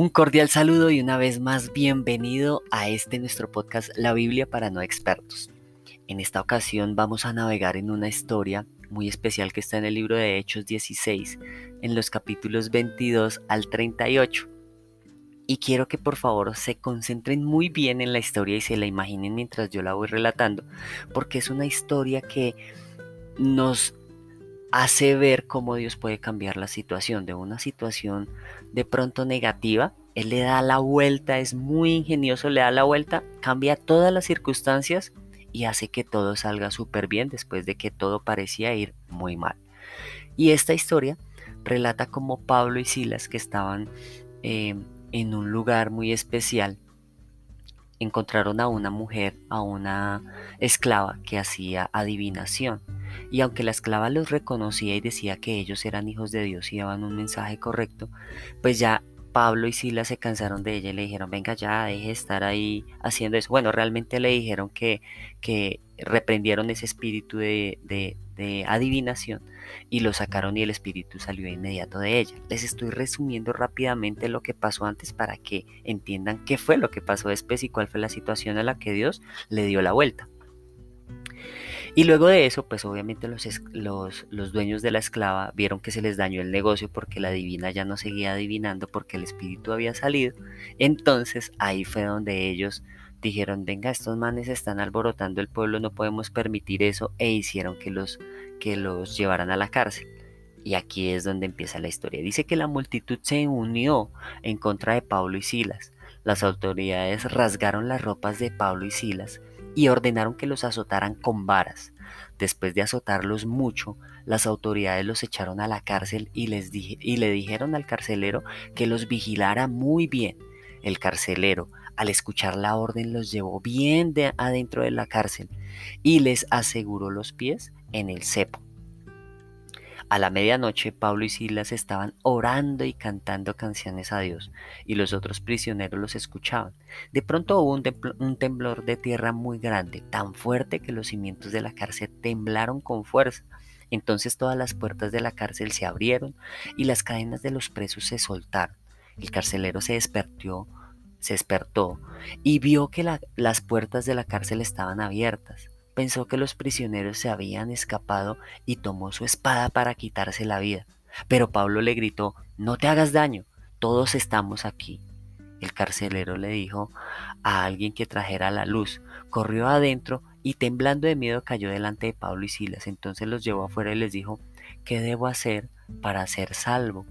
Un cordial saludo y una vez más bienvenido a este nuestro podcast La Biblia para no expertos. En esta ocasión vamos a navegar en una historia muy especial que está en el libro de Hechos 16, en los capítulos 22 al 38. Y quiero que por favor se concentren muy bien en la historia y se la imaginen mientras yo la voy relatando, porque es una historia que nos hace ver cómo Dios puede cambiar la situación de una situación de pronto negativa. Él le da la vuelta, es muy ingenioso, le da la vuelta, cambia todas las circunstancias y hace que todo salga súper bien después de que todo parecía ir muy mal. Y esta historia relata cómo Pablo y Silas, que estaban eh, en un lugar muy especial, encontraron a una mujer, a una esclava que hacía adivinación. Y aunque la esclava los reconocía y decía que ellos eran hijos de Dios y daban un mensaje correcto, pues ya Pablo y Silas se cansaron de ella y le dijeron, venga ya, deje de estar ahí haciendo eso. Bueno, realmente le dijeron que, que reprendieron ese espíritu de, de adivinación y lo sacaron y el espíritu salió inmediato de ella. Les estoy resumiendo rápidamente lo que pasó antes para que entiendan qué fue lo que pasó después y cuál fue la situación a la que Dios le dio la vuelta. Y luego de eso, pues obviamente los, los, dueños de la esclava vieron que se les dañó el negocio porque la divina ya no seguía adivinando porque el espíritu había salido. Entonces ahí fue donde ellos dijeron, venga, estos manes están alborotando el pueblo, no podemos permitir eso, e hicieron que los, que los llevaran a la cárcel. Y aquí es donde empieza la historia. Dice que la multitud se unió en contra de Pablo y Silas. Las autoridades rasgaron las ropas de Pablo y Silas y ordenaron que los azotaran con varas. Después de azotarlos mucho, las autoridades los echaron a la cárcel y, les le dijeron al carcelero que los vigilara muy bien. El carcelero, al escuchar la orden los llevó bien de adentro de la cárcel y les aseguró los pies en el cepo. A la medianoche Pablo y Silas estaban orando y cantando canciones a Dios, y los otros prisioneros los escuchaban. De pronto hubo un, temblor de tierra muy grande, tan fuerte que los cimientos de la cárcel temblaron con fuerza. Entonces todas las puertas de la cárcel se abrieron y las cadenas de los presos se soltaron. El carcelero se despertó se despertó y vio que las puertas de la cárcel estaban abiertas. Pensó que los prisioneros se habían escapado y tomó su espada para quitarse la vida. Pero Pablo le gritó, no te hagas daño, todos estamos aquí. El carcelero le dijo a alguien que trajera la luz, corrió adentro y temblando de miedo cayó delante de Pablo y Silas. Entonces los llevó afuera y les dijo, ¿qué debo hacer para ser salvo?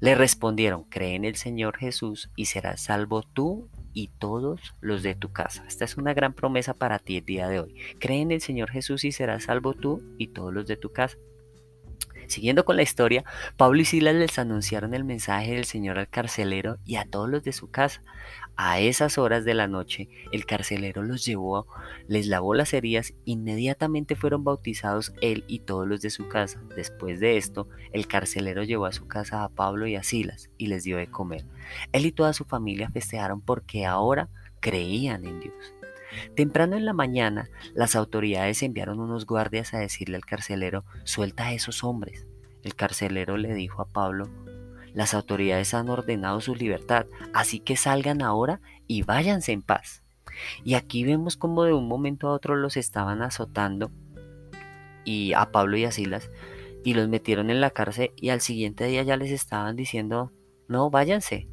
Le respondieron, cree en el Señor Jesús y serás salvo tú y todos los de tu casa. Esta es una gran promesa para ti el día de hoy. Cree en el Señor Jesús y serás salvo tú y todos los de tu casa. Siguiendo con la historia, Pablo y Silas les anunciaron el mensaje del Señor al carcelero y a todos los de su casa. A esas horas de la noche, el carcelero los llevó, les lavó las heridas, inmediatamente fueron bautizados él y todos los de su casa. Después de esto, el carcelero llevó a su casa a Pablo y a Silas y les dio de comer. Él y toda su familia festejaron porque ahora creían en Dios. Temprano en la mañana, las autoridades enviaron unos guardias a decirle al carcelero, suelta a esos hombres. El carcelero le dijo a Pablo, las autoridades han ordenado su libertad, así que salgan ahora y váyanse en paz. Y aquí vemos como de un momento a otro los estaban azotando y a Pablo y a Silas y los metieron en la cárcel y al siguiente día ya les estaban diciendo, no, váyanse.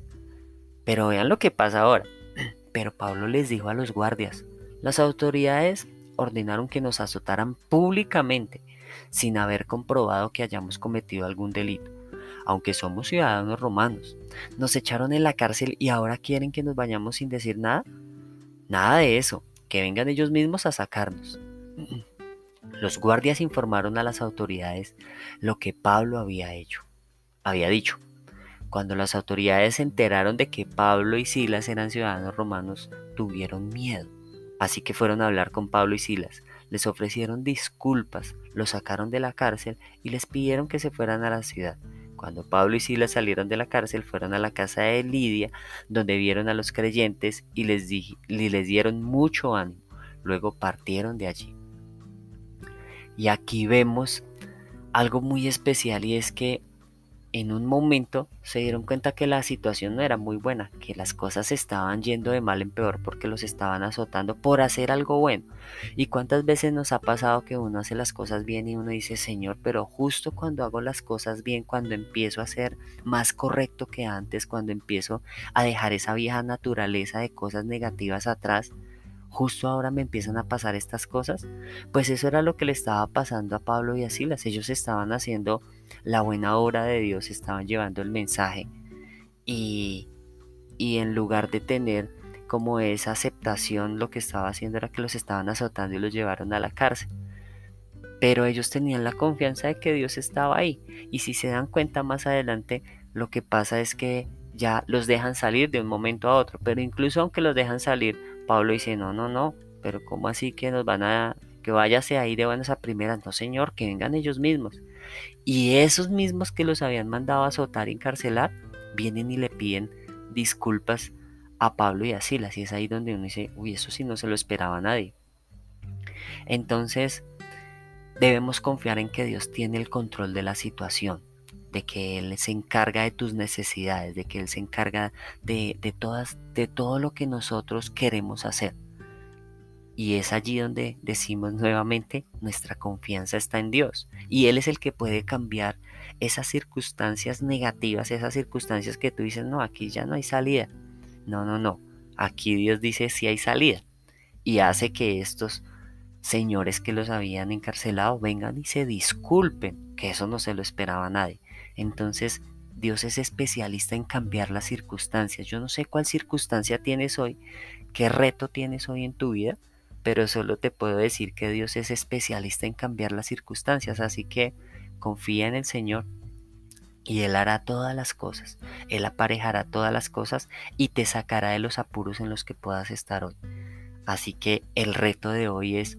Pero vean lo que pasa ahora. Pero Pablo les dijo a los guardias, las autoridades ordenaron que nos azotaran públicamente sin haber comprobado que hayamos cometido algún delito, aunque somos ciudadanos romanos. Nos echaron en la cárcel y ahora quieren que nos vayamos sin decir nada. Nada de eso, que vengan ellos mismos a sacarnos. Los guardias informaron a las autoridades lo que Pablo había hecho. Había dicho, cuando las autoridades se enteraron de que Pablo y Silas eran ciudadanos romanos, tuvieron miedo Así que fueron a hablar con Pablo y Silas, les ofrecieron disculpas, los sacaron de la cárcel y les pidieron que se fueran a la ciudad. Cuando Pablo y Silas salieron de la cárcel, fueron a la casa de Lidia, donde vieron a los creyentes y les, les dieron mucho ánimo. Luego partieron de allí. Y aquí vemos algo muy especial y es que en un momento se dieron cuenta que la situación no era muy buena, que las cosas estaban yendo de mal en peor porque los estaban azotando por hacer algo bueno. ¿Y cuántas veces nos ha pasado que uno hace las cosas bien y uno dice, Señor, pero justo cuando hago las cosas bien, cuando empiezo a ser más correcto que antes, cuando empiezo a dejar esa vieja naturaleza de cosas negativas atrás, justo ahora me empiezan a pasar estas cosas? Pues eso era lo que le estaba pasando a Pablo y a Silas. Ellos estaban haciendo la buena obra de Dios, estaban llevando el mensaje y, y en lugar de tener como esa aceptación, lo que estaba haciendo era que los estaban azotando y los llevaron a la cárcel. Pero ellos tenían la confianza de que Dios estaba ahí. Y si se dan cuenta más adelante, lo que pasa es que ya los dejan salir de un momento a otro. Pero incluso aunque los dejan salir, Pablo dice, no, no, no, pero ¿cómo así que nos van a, que váyase ahí de buenas a primeras? No, señor, que vengan ellos mismos. Y esos mismos que los habían mandado a azotar y encarcelar, vienen y le piden disculpas a Pablo y a Silas. Y es ahí donde uno dice, uy, eso sí no se lo esperaba nadie. Entonces, debemos confiar en que Dios tiene el control de la situación, de que Él se encarga de tus necesidades, de que Él se encarga de, de, todas, de todo lo que nosotros queremos hacer. Y es allí donde decimos nuevamente, nuestra confianza está en Dios. Y Él es el que puede cambiar esas circunstancias negativas, esas circunstancias que tú dices, no, aquí ya no hay salida. No, no, no. Aquí Dios dice sí hay salida. Y hace que estos señores que los habían encarcelado vengan y se disculpen, que eso no se lo esperaba nadie. Entonces, Dios es especialista en cambiar las circunstancias. Yo no sé cuál circunstancia tienes hoy, qué reto tienes hoy en tu vida, pero solo te puedo decir que Dios es especialista en cambiar las circunstancias, así que confía en el Señor y Él hará todas las cosas, Él aparejará todas las cosas y te sacará de los apuros en los que puedas estar hoy. Así que el reto de hoy es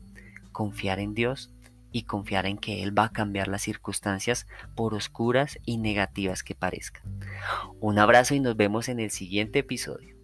confiar en Dios y confiar en que Él va a cambiar las circunstancias por oscuras y negativas que parezcan. Un abrazo y nos vemos en el siguiente episodio.